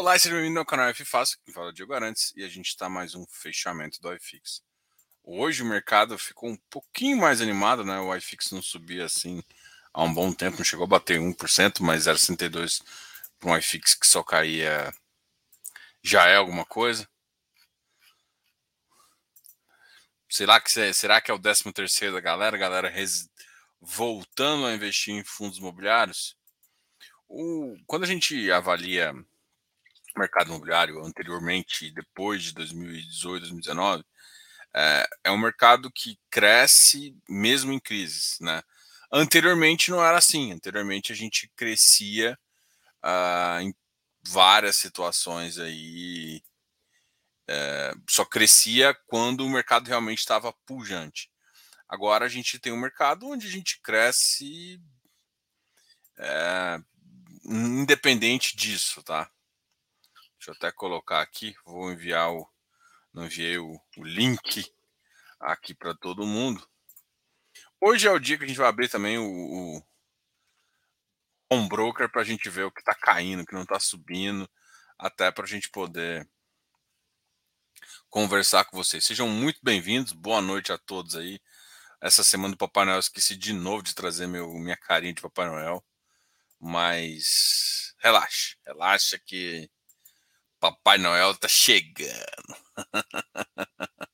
Olá seja bem-vindo ao canal F Fácil, que fala Diego Arantes, e a gente está mais um fechamento do iFix. Hoje o mercado ficou um pouquinho mais animado, né? O iFix não subia assim há um bom tempo, não chegou a bater 1%, mas 0,62% para um iFix que só caía já é alguma coisa. Será que, será que é o 13 terceiro da galera? A galera res, voltando a investir em fundos imobiliários? O, quando a gente avalia mercado imobiliário anteriormente depois de 2018, 2019, é, é um mercado que cresce mesmo em crises, né? Anteriormente não era assim. Anteriormente a gente crescia uh, em várias situações aí, é, só crescia quando o mercado realmente estava pujante. Agora a gente tem um mercado onde a gente cresce é, independente disso, tá? Deixa eu até colocar aqui, vou enviar o. Não enviei o, o link aqui para todo mundo. Hoje é o dia que a gente vai abrir também o, o um broker para a gente ver o que está caindo, o que não está subindo, até para a gente poder conversar com vocês. Sejam muito bem-vindos, boa noite a todos aí. Essa semana do Papai Noel esqueci de novo de trazer meu, minha carinha de Papai Noel, mas relaxa, relaxa que Papai Noel tá chegando.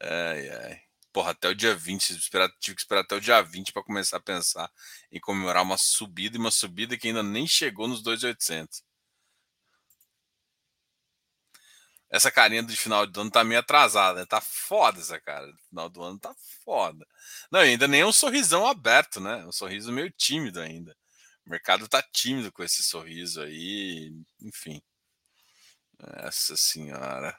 ai, ai. Porra, até o dia 20, esperar, tive que esperar até o dia 20 para começar a pensar em comemorar uma subida e uma subida que ainda nem chegou nos 2,800. Essa carinha do final do ano tá meio atrasada, né? Tá foda essa cara. Final do ano tá foda. Não, ainda nem é um sorrisão aberto, né? Um sorriso meio tímido ainda. O mercado tá tímido com esse sorriso aí, enfim. Essa senhora.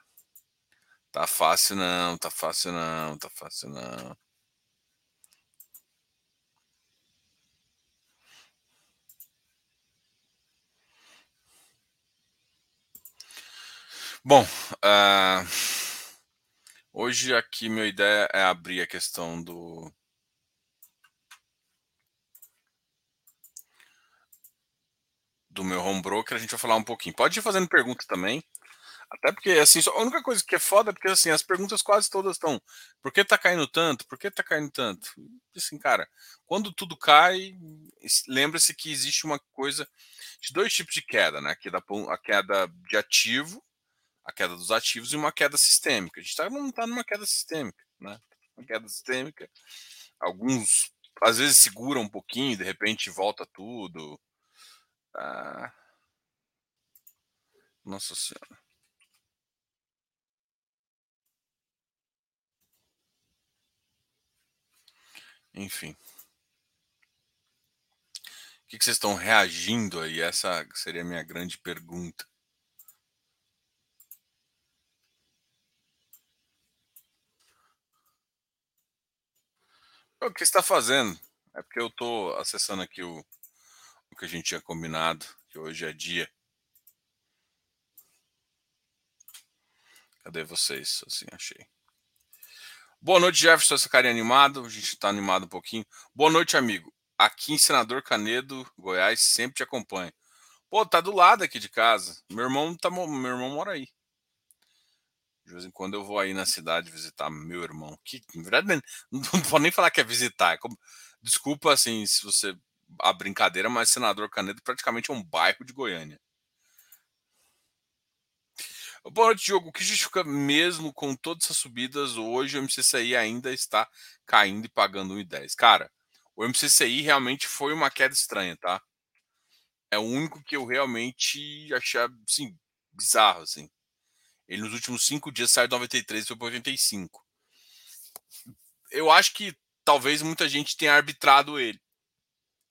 Tá fácil não, tá fácil não, tá fácil não. Bom, uh, hoje aqui minha ideia é abrir a questão do do meu home broker, a gente vai falar um pouquinho. Pode ir fazendo pergunta também. Até porque, assim, a única coisa que é foda é porque, assim, as perguntas quase todas estão por que tá caindo tanto? Por que tá caindo tanto? Assim, cara, quando tudo cai, lembre-se que existe uma coisa de dois tipos de queda, né? A queda de ativo, a queda dos ativos e uma queda sistêmica. A gente tá, não tá numa queda sistêmica, né? Uma queda sistêmica. Alguns, às vezes, seguram um pouquinho, de repente volta tudo. Ah. Nossa Senhora. Enfim. O que, vocês estão reagindo aí? Essa seria a minha grande pergunta. O que está fazendo? É porque eu estou acessando aqui o, o que a gente tinha combinado, que hoje é dia. Cadê vocês? Assim, achei. Boa noite, Jefferson, essa carinha animado. A gente está animado um pouquinho. Boa noite, amigo. Aqui em Senador Canedo, Goiás, sempre te acompanho. Pô, tá do lado aqui de casa. Meu irmão tá, meu irmão mora aí. De vez em quando eu vou aí na cidade visitar meu irmão. Que, na verdade, não, não vou nem falar que é visitar. É como, desculpa, assim, se você. A brincadeira, mas Senador Canedo praticamente é um bairro de Goiânia. Boa noite, Diogo. O que justifica mesmo com todas essas subidas, hoje o MCCI ainda está caindo e pagando 1,10? Cara, o MCCI realmente foi uma queda estranha, tá? É o único que eu realmente achei, assim, bizarro, assim. Ele nos últimos cinco dias saiu de 93 e foi para 85. Eu acho que talvez muita gente tenha arbitrado ele.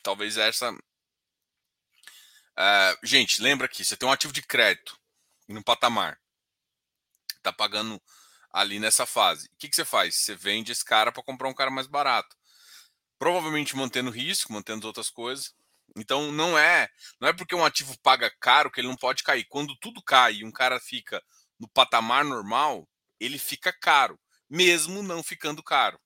Talvez essa. Uh, gente, lembra que você tem um ativo de crédito no patamar tá pagando ali nessa fase. O que, que você faz? Você vende esse cara para comprar um cara mais barato. Provavelmente mantendo risco, mantendo outras coisas. Então não é, não é porque um ativo paga caro que ele não pode cair. Quando tudo cai e um cara fica no patamar normal, ele fica caro, mesmo não ficando caro.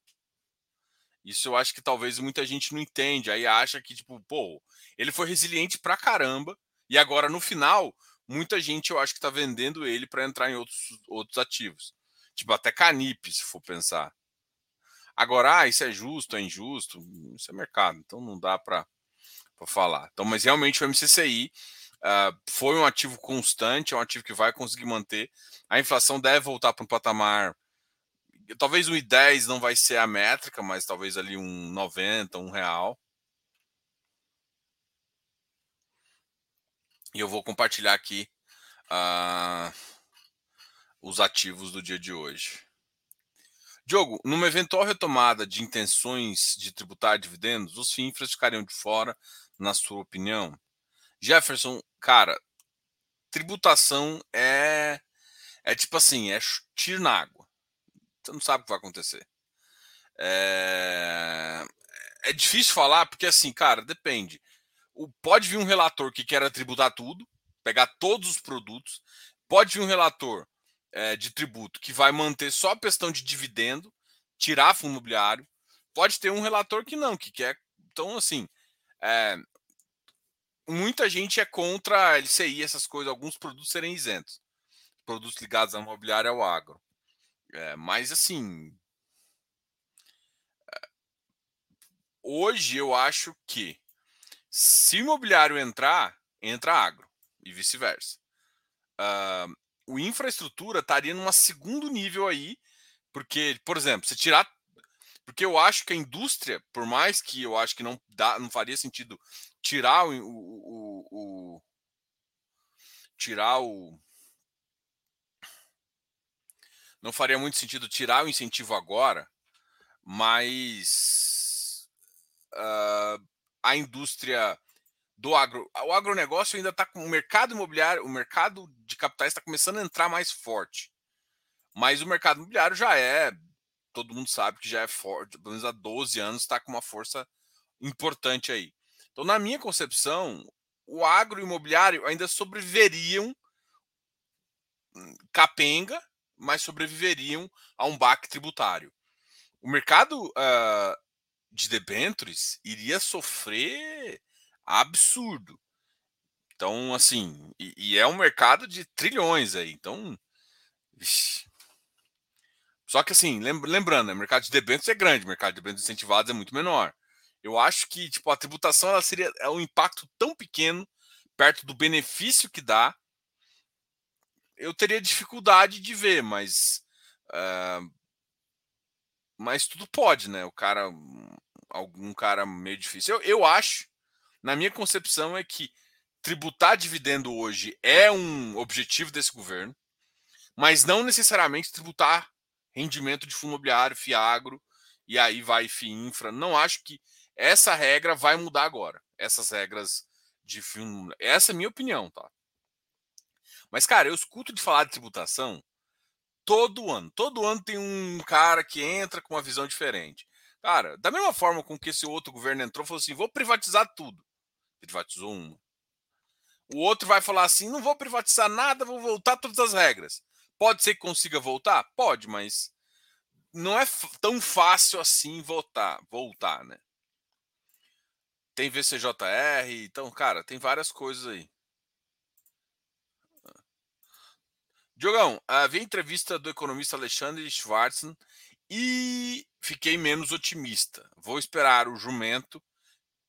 Isso eu acho que talvez muita gente não entende. Aí acha que, tipo, pô, ele foi resiliente pra caramba. E agora, no final, muita gente eu acho que está vendendo ele para entrar em outros, outros ativos. Tipo, até Canip, se for pensar. Agora, ah, isso é justo, é injusto, isso é mercado, então não dá para falar. Então, mas realmente o MCCI uh, ah, foi um ativo constante, é um ativo que vai conseguir manter. A inflação deve voltar para um patamar. Talvez um I10 não vai ser a métrica, mas talvez ali um 90, um real. E eu vou compartilhar aqui uh, os ativos do dia de hoje. Diogo, numa eventual retomada de intenções de tributar dividendos, os FINFRAs ficariam de fora, na sua opinião? Jefferson, cara, tributação é é tipo assim, é tiro na água. Você não sabe o que vai acontecer. É, é difícil falar porque assim, cara, depende. Pode vir um relator que quer tributar tudo, pegar todos os produtos. Pode vir um relator é, de tributo que vai manter só a questão de dividendo, tirar fundo imobiliário. Pode ter um relator que não, que quer. Então, assim, é, muita gente é contra a LCI, essas coisas, alguns produtos serem isentos. Produtos ligados à imobiliária ao agro. É, mas, assim. É, hoje eu acho que se o imobiliário entrar, entra agro e vice-versa. Uh, o infraestrutura estaria num segundo nível aí, porque, por exemplo, se tirar. Porque eu acho que a indústria, por mais que eu acho que não, dá, não faria sentido tirar o, o, o tirar o. Não faria muito sentido tirar o incentivo agora, mas uh, a indústria do agro. O agronegócio ainda está com o mercado imobiliário, o mercado de capitais está começando a entrar mais forte. Mas o mercado imobiliário já é, todo mundo sabe que já é forte, pelo menos há 12 anos está com uma força importante aí. Então, na minha concepção, o agro imobiliário ainda sobreviveriam hum, capenga, mas sobreviveriam a um baque tributário. O mercado uh, de debentures iria sofrer absurdo. Então, assim, e, e é um mercado de trilhões aí. Então, só que assim, lembrando, né, o mercado de debêntures é grande, o mercado de debêntures incentivados é muito menor. Eu acho que tipo a tributação ela seria é um impacto tão pequeno perto do benefício que dá. Eu teria dificuldade de ver, mas uh, mas tudo pode, né? O cara, algum cara meio difícil. Eu, eu acho na minha concepção, é que tributar dividendo hoje é um objetivo desse governo, mas não necessariamente tributar rendimento de fundo imobiliário, FIAGRO, e aí vai FIINFRA. Não acho que essa regra vai mudar agora. Essas regras de fundo. Essa é a minha opinião, tá? Mas, cara, eu escuto de falar de tributação todo ano. Todo ano tem um cara que entra com uma visão diferente. Cara, da mesma forma com que esse outro governo entrou, falou assim: vou privatizar tudo privatizou uma. O outro vai falar assim: não vou privatizar nada, vou voltar todas as regras. Pode ser que consiga voltar? Pode, mas não é tão fácil assim voltar, voltar, né? Tem VCJR, então, cara, tem várias coisas aí. Diogão, havia entrevista do economista Alexandre Schwartzen e fiquei menos otimista. Vou esperar o jumento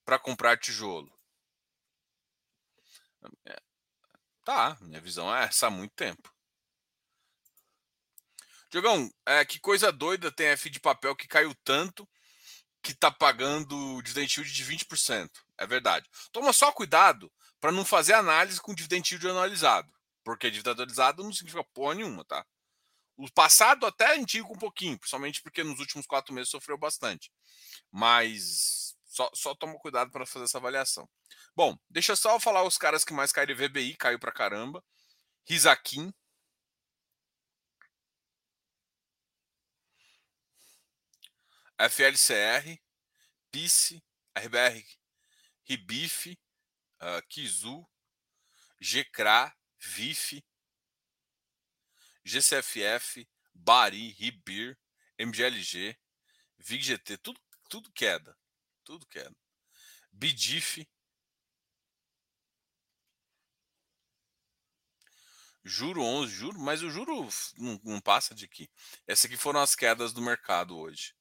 para comprar tijolo. Tá, minha visão é essa há muito tempo. Diogão, é, que coisa doida tem F de papel que caiu tanto que tá pagando dividend yield de 20%. É verdade. Toma só cuidado para não fazer análise com dividend yield anualizado. Porque anualizado não significa porra nenhuma, tá? O passado até indica um pouquinho, principalmente porque nos últimos quatro meses sofreu bastante. Mas só, só toma cuidado para fazer essa avaliação. Bom, deixa eu só falar os caras que mais caíram. VBI caiu pra caramba. Rizakin. FLCR. PICE. RBR. Ribif. Uh, Kizu. GCRA. VIF. GCFF. Bari. Ribir. MGLG. VIGGT. Tudo, tudo queda. Tudo queda. BIDIF. Juro 11, juro, mas o juro não, não passa de aqui. Essas aqui foram as quedas do mercado hoje.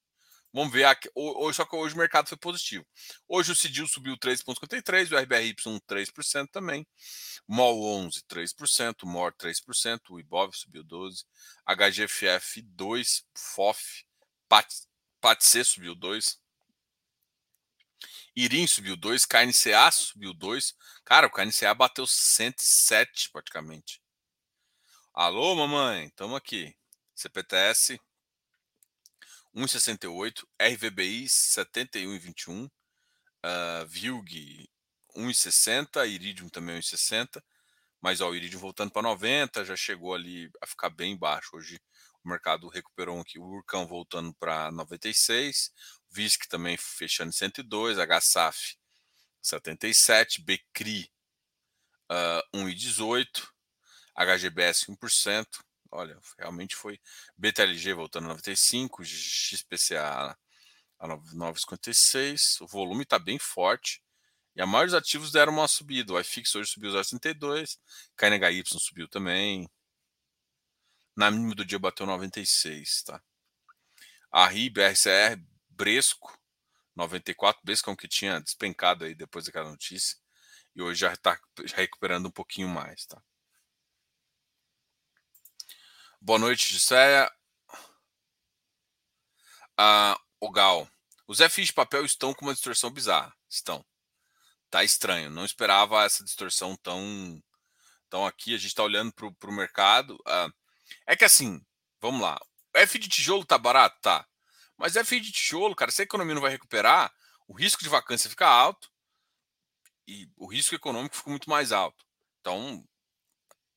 Vamos ver, aqui, hoje, só que hoje o mercado foi positivo. Hoje o CIDIL subiu 3,53%, o RBRY 3% também, MOL 11, 3%, MOR 3%, o IBOV subiu 12%, HGFF 2%, FOF, PATC subiu 2%, Irim subiu 2%, KNCA subiu 2%. Cara, o KNCA bateu 107 praticamente. Alô, mamãe, estamos aqui. CPTS 1,68, RVBI 71,21, uh, VILG 1,60, Iridium também 1,60, mas ó, o Iridium voltando para 90, já chegou ali a ficar bem baixo. Hoje o mercado recuperou aqui, o Urcão voltando para 96, VISC também fechando em 102, HSAF 77, BCRI uh, 1,18, HGBS 1%, olha, realmente foi BTLG voltando a 95, XPCA a 9,56. O volume está bem forte. E a maioria dos ativos deram uma subida. O iFix hoje subiu 0,62. KNHY subiu também. Na mínima do dia bateu 96, tá? A RIB, RCR, Bresco, 94. Bresco é um que tinha despencado aí depois daquela notícia. E hoje já está recuperando um pouquinho mais, tá? Boa noite, Gisséia. Ah, o Gal. Os FIs de papel estão com uma distorção bizarra. Estão. Tá estranho. Não esperava essa distorção tão. Então aqui a gente está olhando para o mercado. Ah, é que assim, vamos lá. F de tijolo tá barato? Tá. Mas F de tijolo, cara, se a economia não vai recuperar, o risco de vacância fica alto e o risco econômico fica muito mais alto. Então,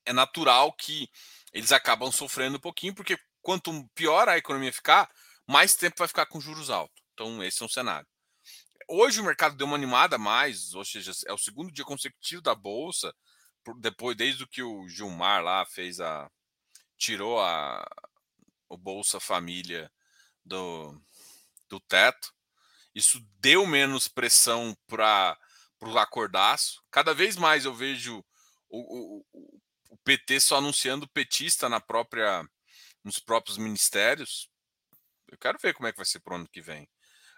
é natural que eles acabam sofrendo um pouquinho, porque quanto pior a economia ficar, mais tempo vai ficar com juros altos. Então, esse é um cenário. Hoje o mercado deu uma animada mais, ou seja, é o segundo dia consecutivo da bolsa, depois desde que o Gilmar lá fez a tirou a o Bolsa Família do, do teto. Isso deu menos pressão para o acordaço. Cada vez mais eu vejo o, o, o PT só anunciando petista na própria nos próprios ministérios. Eu quero ver como é que vai ser para o ano que vem.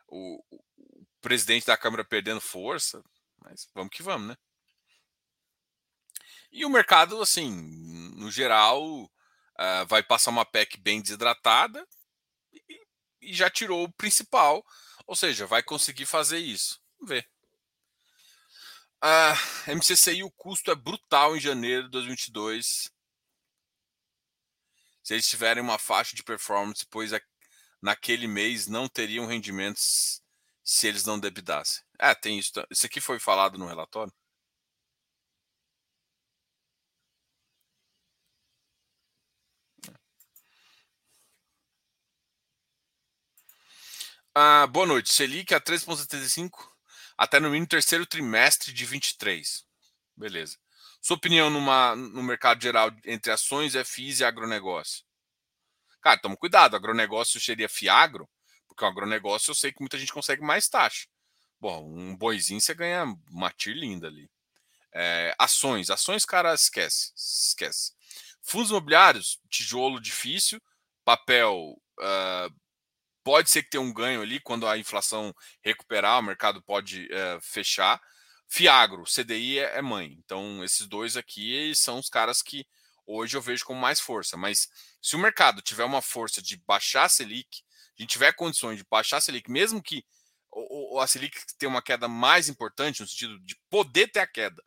O, o, presidente da Câmara perdendo força, mas vamos que vamos, né? E o mercado, assim, no geral, uh, vai passar uma PEC bem desidratada e, e já tirou o principal, ou seja, vai conseguir fazer isso. Vamos ver. A MCCI, o custo é brutal em janeiro de 2022. Se eles tiverem uma faixa de performance, pois naquele mês não teriam rendimentos se eles não debidassem. É, tem isso. Isso aqui foi falado no relatório? Ah, boa noite. Selic a 3,75 até no mínimo terceiro trimestre de 23. Beleza. Sua opinião numa, no mercado geral entre ações, FIs e agronegócio? Cara, toma cuidado, agronegócio seria Fiagro, porque o agronegócio eu sei que muita gente consegue mais taxa. Bom, um boizinho você ganha uma TIR linda ali. É, ações, ações, cara, esquece, esquece. Fundos imobiliários, tijolo difícil, papel uh, pode ser que tenha um ganho ali quando a inflação recuperar, o mercado pode é, fechar. Fiagro, CDI é, é, mãe. Então, esses dois aqui são os caras que hoje eu vejo com mais força. Mas se o mercado tiver uma força de baixar a Selic, a gente tiver condições de baixar a Selic, mesmo que a Selic tenha uma queda mais importante, no sentido de poder ter a queda,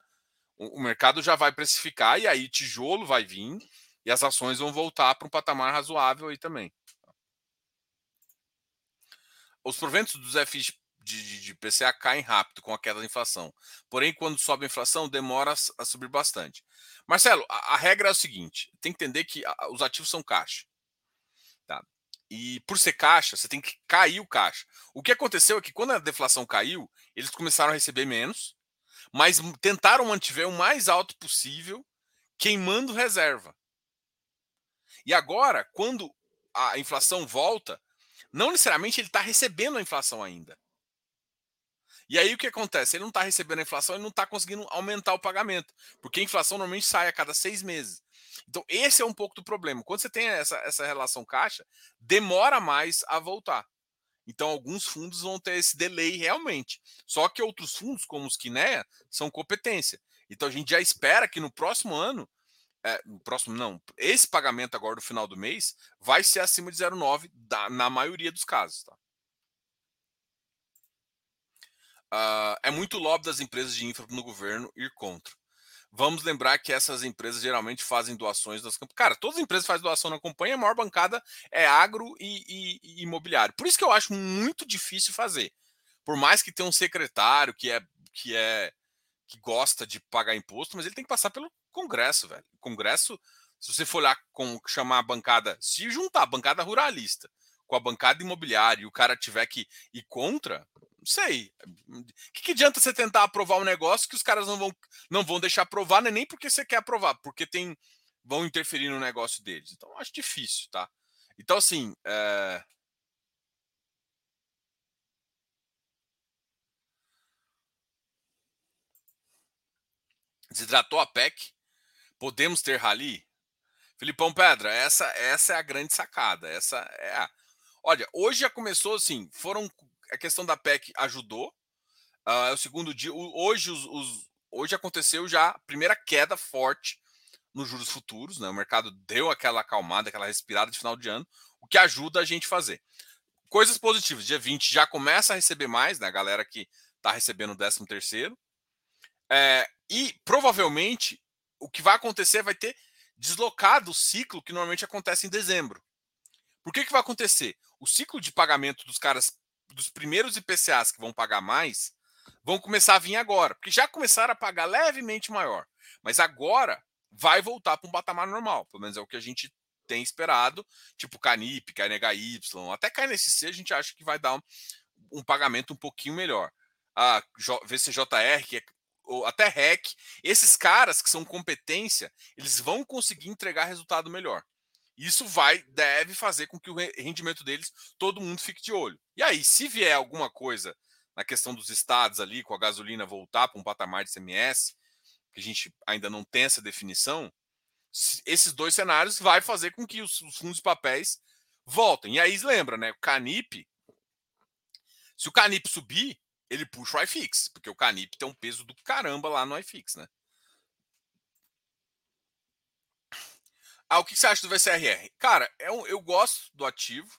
o mercado já vai precificar e aí tijolo vai vir e as ações vão voltar para um patamar razoável aí também os proventos dos FIs de, de, de, PCA caem rápido com a queda da inflação. Porém, quando sobe a inflação, demora a, subir bastante. Marcelo, a, a, regra é o seguinte: tem que entender que a, os ativos são caixa. Tá? E por ser caixa, você tem que cair o caixa. O que aconteceu é que quando a deflação caiu, eles começaram a receber menos, mas tentaram manter o mais alto possível, queimando reserva. E agora, quando a inflação volta, não necessariamente ele está recebendo a inflação ainda. E aí o que acontece? Ele não está recebendo a inflação e não está conseguindo aumentar o pagamento. Porque a inflação normalmente sai a cada seis meses. Então, esse é um pouco do problema. Quando você tem essa, essa relação caixa, demora mais a voltar. Então, alguns fundos vão ter esse delay realmente. Só que outros fundos, como os Kinea, são competência. Então, a gente já espera que no próximo ano, é, próximo não, esse pagamento agora do final do mês vai ser acima de 0,9 na maioria dos casos. Tá? Uh, é muito lobby das empresas de infra no governo ir contra. Vamos lembrar que essas empresas geralmente fazem doações das campanhas. Cara, todas as empresas fazem doação na campanha, a maior bancada é agro e, e, e, imobiliário. Por isso que eu acho muito difícil fazer. Por mais que tenha um secretário que é que é que gosta de pagar imposto, mas ele tem que passar pelo Congresso, velho. O Congresso, se você for lá com chamar a bancada, se juntar a bancada ruralista com a bancada imobiliária e o cara tiver que ir contra, não sei. O que, que, adianta você tentar aprovar um negócio que os caras não vão, não vão deixar aprovar, né? nem porque você quer aprovar, porque tem vão interferir no negócio deles. Então, acho difícil, tá? Então, assim. É... Desidratou a PEC. Podemos ter rally? Filipão Pedra, essa, essa é a grande sacada. Essa é a... Olha, hoje já começou assim, foram a questão da PEC ajudou. Uh, é o segundo dia. Hoje, os, os, hoje aconteceu já a primeira queda forte nos juros futuros. Né? O mercado deu aquela acalmada, aquela respirada de final de ano, o que ajuda a gente a fazer. Coisas positivas. Dia 20 já começa a receber mais, né? A galera que está recebendo o 13 terceiro. É, e provavelmente o que vai acontecer vai ter deslocado o ciclo que normalmente acontece em dezembro. Por que, que vai acontecer? O ciclo de pagamento dos caras dos primeiros IPCAs que vão pagar mais vão começar a vir agora, porque já começaram a pagar levemente maior, mas agora vai voltar para um patamar normal, pelo menos é o que a gente tem esperado, tipo Canip, KNHY, até KNSC a gente acha que vai dar um, um pagamento um pouquinho melhor. A VCJR, que é, ou até REC, esses caras que são competência, eles vão conseguir entregar resultado melhor. Isso vai, deve fazer com que o rendimento deles todo mundo fique de olho. E aí, se vier alguma coisa na questão dos estados ali, com a gasolina voltar para um patamar de CMS, que a gente ainda não tem essa definição, esses dois cenários vai fazer com que os, os fundos de papéis voltem. E aí lembra, né? O Canip, se o Canip subir, ele puxa o iFix, porque o Canip tem um peso do caramba lá no iFix, né? Ah, o que você acha do VCRR? Cara, é um, eu gosto do ativo,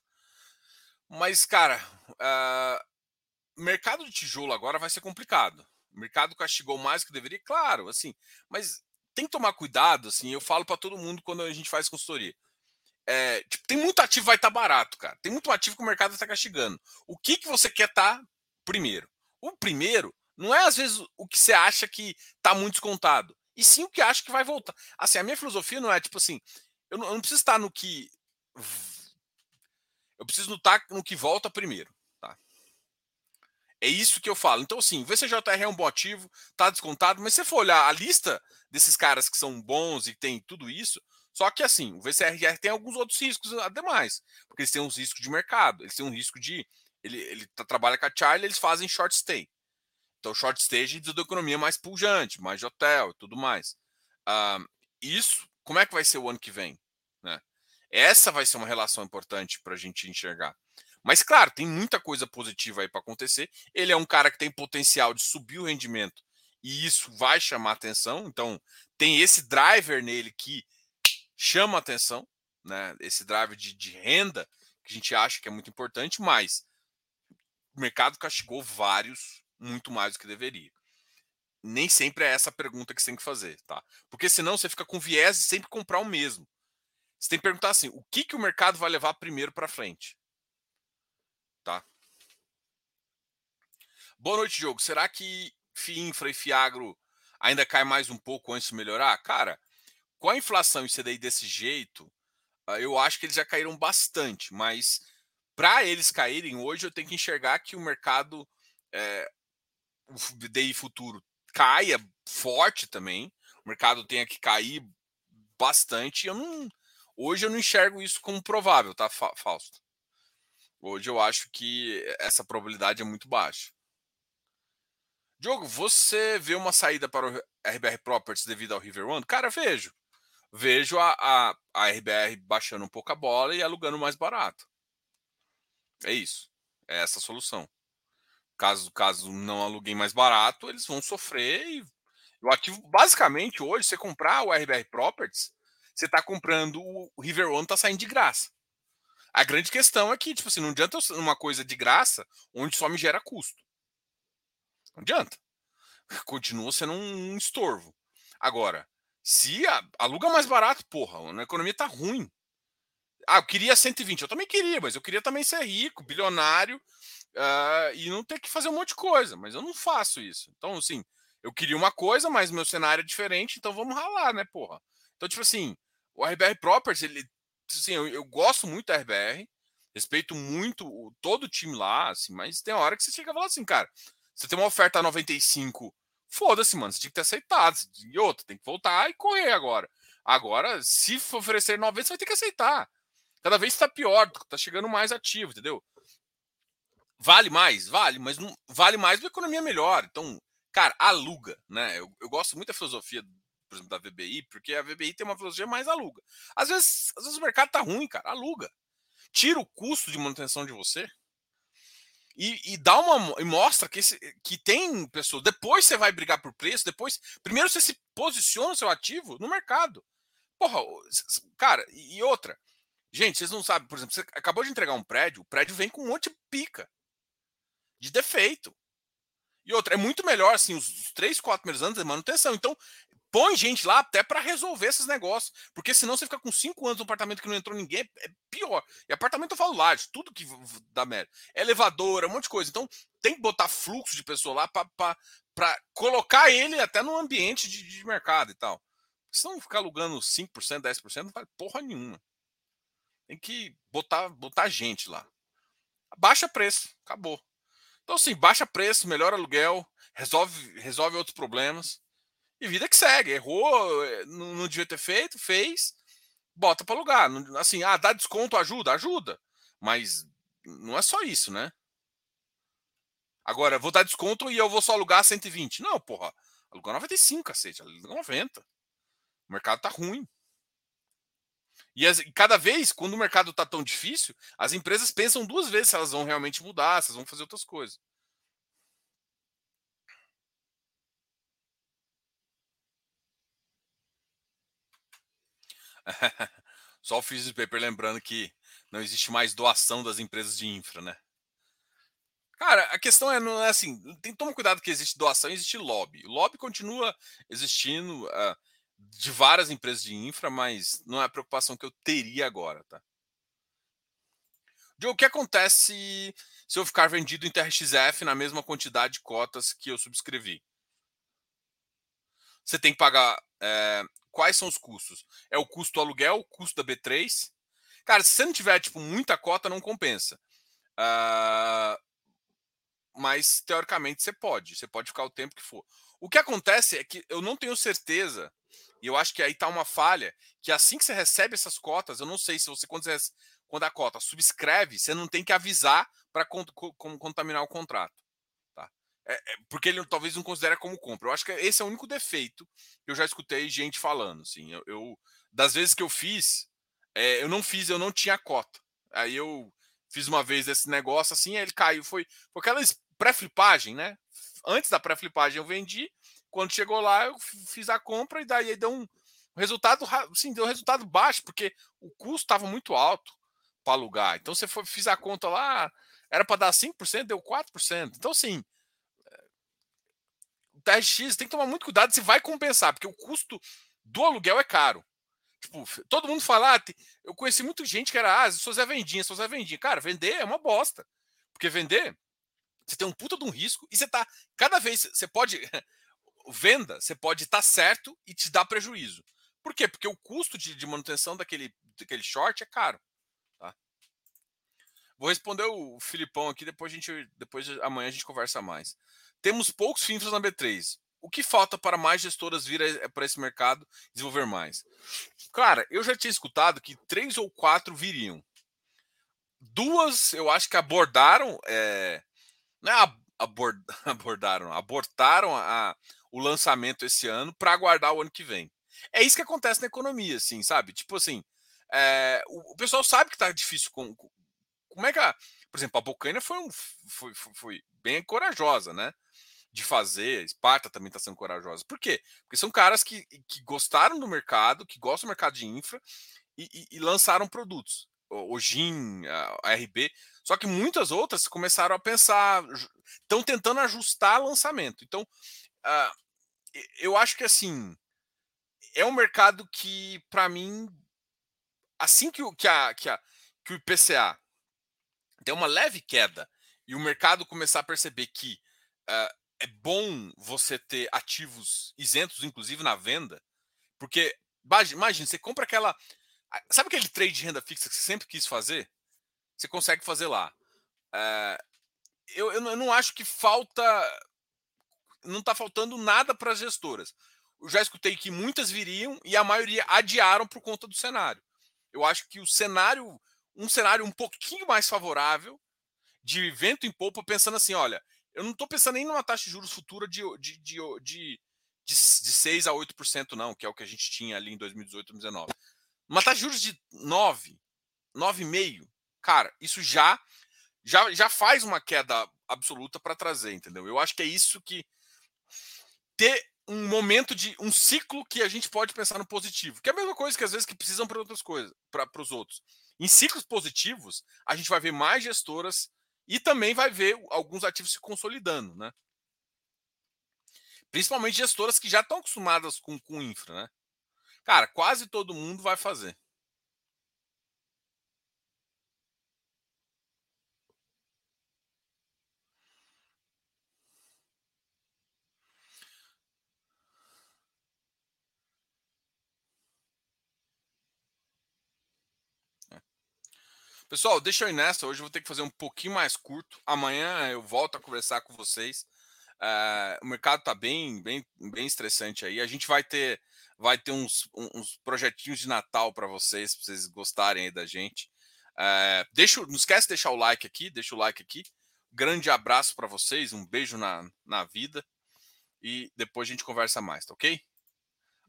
mas, cara, uh, mercado de tijolo agora vai ser complicado. O mercado castigou mais do que deveria, claro, assim, mas tem que tomar cuidado, assim, eu falo para todo mundo quando a gente faz consultoria. É, tipo, tem muito ativo vai estar tá barato, cara. Tem muito ativo que o mercado está castigando. O que, que você quer estar tá primeiro? O primeiro não é às vezes o que você acha que está muito descontado e sim o que acho que vai voltar. Assim, a minha filosofia não é tipo assim, eu não, eu não preciso estar no que. Eu preciso estar no que volta primeiro. Tá? É isso que eu falo. Então, assim, o VCJR é um bom ativo, tá descontado, mas se você for olhar a lista desses caras que são bons e tem tudo isso, só que assim, o VCRR tem alguns outros riscos ademais, porque eles têm uns riscos de mercado, eles têm um risco de. Ele, ele trabalha com a Charlie, eles fazem short stay. Então, short stage de economia mais pujante, mais de hotel e tudo mais. Uh, isso, como é que vai ser o ano que vem? Né? Essa vai ser uma relação importante para a gente enxergar. Mas, claro, tem muita coisa positiva aí para acontecer. Ele é um cara que tem potencial de subir o rendimento e isso vai chamar atenção. Então, tem esse driver nele que chama atenção, né? esse driver de, de renda que a gente acha que é muito importante, mas o mercado castigou vários muito mais do que deveria. Nem sempre é essa pergunta que você tem que fazer, tá? Porque senão você fica com viés e sempre comprar o mesmo. Você tem que perguntar assim: o que, que o mercado vai levar primeiro para frente? Tá? Boa noite, jogo. Será que FIINFRA e FIAGRO ainda cai mais um pouco antes de melhorar? Cara, com a inflação e CDI desse jeito, ah, eu acho que eles já caíram bastante, mas para eles caírem hoje, eu tenho que enxergar que o mercado é, o DI futuro caia forte também, o mercado tenha que cair bastante. Eu não, hoje eu não enxergo isso como provável, tá, Fausto? Hoje eu acho que essa probabilidade é muito baixa. Diogo, você vê uma saída para o RBR Properties devido ao River One? Cara, vejo. vejo a, a, a RBR baixando um pouco a bola e alugando mais barato. É isso. É essa a solução. Caso, caso não aluguem mais barato, eles vão sofrer e o ativo, basicamente, hoje, você comprar o RBR Properties, você está comprando o River One, está saindo de graça. A grande questão é que, tipo assim, não adianta uma coisa de graça onde só me gera custo. Não adianta. Continua sendo um, estorvo. Agora, se a, aluga mais barato, porra, a economia tá ruim. Ah, eu queria 120, eu também queria, mas eu queria também ser rico, bilionário uh, e não ter que fazer um monte de coisa, mas eu não faço isso. Então, assim, eu queria uma coisa, mas meu cenário é diferente, então vamos ralar, né, porra? Então, tipo assim, o RBR Properties, ele, assim, eu, eu gosto muito da RBR, respeito muito o, todo o time lá, assim, mas tem hora que você chega e fala assim, cara, você tem uma oferta a 95, foda-se, mano, você tinha que ter aceitado. E outra, tem que voltar e correr agora. Agora, se oferecer 90, você vai ter que aceitar. Cada vez está pior, tá chegando mais ativo, entendeu? Vale mais? Vale, mas não vale mais uma economia melhor. Então, cara, aluga, né? Eu, eu gosto muito da filosofia, por exemplo, da VBI, porque a VBI tem uma filosofia mais aluga. Às vezes, às vezes o mercado tá ruim, cara, aluga. Tira o custo de manutenção de você e, e dá uma e mostra que, esse, que tem pessoas. Depois você vai brigar por preço, depois. Primeiro você se posiciona o seu ativo no mercado. Porra, cara, e outra. Gente, vocês não sabem, por exemplo, você acabou de entregar um prédio, o prédio vem com um monte de pica, de defeito. E outra, é muito melhor, assim, os três, quatro primeiros anos de manutenção. Então, põe gente lá até para resolver esses negócios. Porque senão você fica com cinco anos no apartamento que não entrou ninguém, é pior. E apartamento eu falo laje, tudo que dá merda. É elevador, é um monte de coisa. Então, tem que botar fluxo de pessoa lá para colocar ele até no ambiente de, de mercado e tal. Se não ficar alugando 5%, 10%, não vale porra nenhuma. Tem que botar, botar gente lá. Baixa preço, acabou. Então, assim, baixa preço, melhora aluguel, resolve, resolve outros problemas. E vida que segue. Errou, eh, não, não devia ter feito, fez, bota para alugar. Assim, ah, dá desconto, ajuda, ajuda. Mas não é só isso, né? Agora, vou dar desconto e eu vou só alugar 120. Não, porra. Alugar 95, cacete. Alugar 90. O mercado tá ruim. E as, cada vez, quando o mercado está tão difícil, as empresas pensam duas vezes se elas vão realmente mudar, se elas vão fazer outras coisas. Só o Freeze Paper lembrando que não existe mais doação das empresas de infra, né? Cara, a questão é, não é assim, tem toma cuidado que existe doação, existe lobby. O lobby continua existindo. Uh, de várias empresas de infra, mas não é a preocupação que eu teria agora, tá? O que acontece se eu ficar vendido em TRXF na mesma quantidade de cotas que eu subscrevi? Você tem que pagar. É, quais são os custos? É o custo do aluguel, o custo da B3. Cara, se você não tiver tipo, muita cota, não compensa. Uh, mas teoricamente você pode. Você pode ficar o tempo que for. O que acontece é que eu não tenho certeza e eu acho que aí está uma falha, que assim que você recebe essas cotas, eu não sei se você, quando, você, quando a cota subscreve, você não tem que avisar para contaminar o contrato. Tá? É, é, porque ele talvez não considere como compra. Eu acho que esse é o único defeito que eu já escutei gente falando. Assim, eu, eu das vezes que eu fiz, é, eu não fiz, eu não tinha cota. Aí eu fiz uma vez esse negócio assim, ele caiu. Foi, foi aquela pré-flipagem, né? Antes da pré-flipagem eu vendi, quando chegou lá, eu fiz a compra e daí deu um resultado, sim, deu um resultado baixo, porque o custo estava muito alto para alugar. Então você foi, fiz a conta lá, era para dar 5%, deu 4%. Então, assim, o TRX tem que tomar muito cuidado se vai compensar, porque o custo do aluguel é caro. Tipo, todo mundo fala, ah, eu conheci muita gente que era, ah, sou Zé Vendinha, sou Zé Vendinha. Cara, vender é uma bosta. Porque vender, você tem um puta de um risco e você tá, cada vez, você pode, venda, você pode estar certo e te dar prejuízo. Por quê? Porque o custo de, de manutenção daquele, daquele short é caro. Tá? Vou responder o Filipão aqui, depois a gente. Depois amanhã a gente conversa mais. Temos poucos FINFRAs na B3. O que falta para mais gestoras vir para esse mercado desenvolver mais? Cara, eu já tinha escutado que três ou quatro viriam. Duas eu acho que abordaram. É, não é abordaram, abortaram a, o lançamento esse ano para aguardar o ano que vem. É isso que acontece na economia, assim, sabe? Tipo assim, é, o, o, pessoal sabe que tá difícil. Com, com, como é que a. Por exemplo, a Bocaina foi, um, foi, foi, foi bem corajosa, né? De fazer. Esparta também está sendo corajosa. Por quê? Porque são caras que, que gostaram do mercado, que gostam do mercado de infra e, e, e lançaram produtos. O, GIM, a, a RB. Só que muitas outras começaram a pensar, estão tentando ajustar lançamento. Então, uh, eu acho que assim é um mercado que, para mim, assim que, o, que, a, que, a, que o IPCA der uma leve queda e o mercado começar a perceber que uh, é bom você ter ativos isentos, inclusive na venda, porque imagine, você compra aquela. Sabe aquele trade de renda fixa que você sempre quis fazer? Você consegue fazer lá. Uh, eu, eu não acho que falta. Não está faltando nada para as gestoras. Eu já escutei que muitas viriam e a maioria adiaram por conta do cenário. Eu acho que o cenário, um cenário um pouquinho mais favorável, de vento em polpa, pensando assim: olha, eu não estou pensando nem numa taxa de juros futura de, de, de, de, de, de 6 a 8%, não, que é o que a gente tinha ali em 2018, 2019. Uma taxa de juros de 9, 9,5%, cara, isso já, já, já faz uma queda absoluta para trazer, entendeu? Eu acho que é isso que ter um momento de um ciclo que a gente pode pensar no positivo, que é a mesma coisa que às vezes que precisam para outras coisas, para os outros. Em ciclos positivos, a gente vai ver mais gestoras e também vai ver alguns ativos se consolidando, né? Principalmente gestoras que já estão acostumadas com, com infra, né? Cara, quase todo mundo vai fazer. Pessoal, deixa eu ir nessa. Hoje eu vou ter que fazer um pouquinho mais curto. Amanhã eu volto a conversar com vocês. Uh, o mercado está bem, bem, bem estressante aí. A gente vai ter, vai ter uns, uns projetinhos de Natal para vocês, para vocês gostarem aí da gente. Uh, deixa, não esquece de deixar o like aqui, deixa o like aqui. Grande abraço para vocês, um beijo na, na vida e depois a gente conversa mais, tá ok?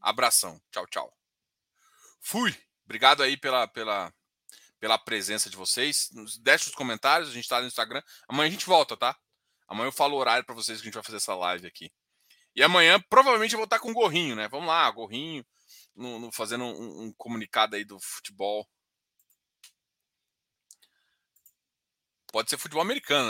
Abração, tchau, tchau. Fui. Obrigado aí pela, pela pela presença de vocês. Deixe os comentários, a gente está no Instagram. Amanhã a gente volta, tá? Amanhã eu falo o horário para vocês que a gente vai fazer essa live aqui. E amanhã provavelmente eu vou estar com gorrinho, né? Vamos lá, gorrinho, no, no, fazendo um, um comunicado aí do futebol. Pode ser futebol americano, né?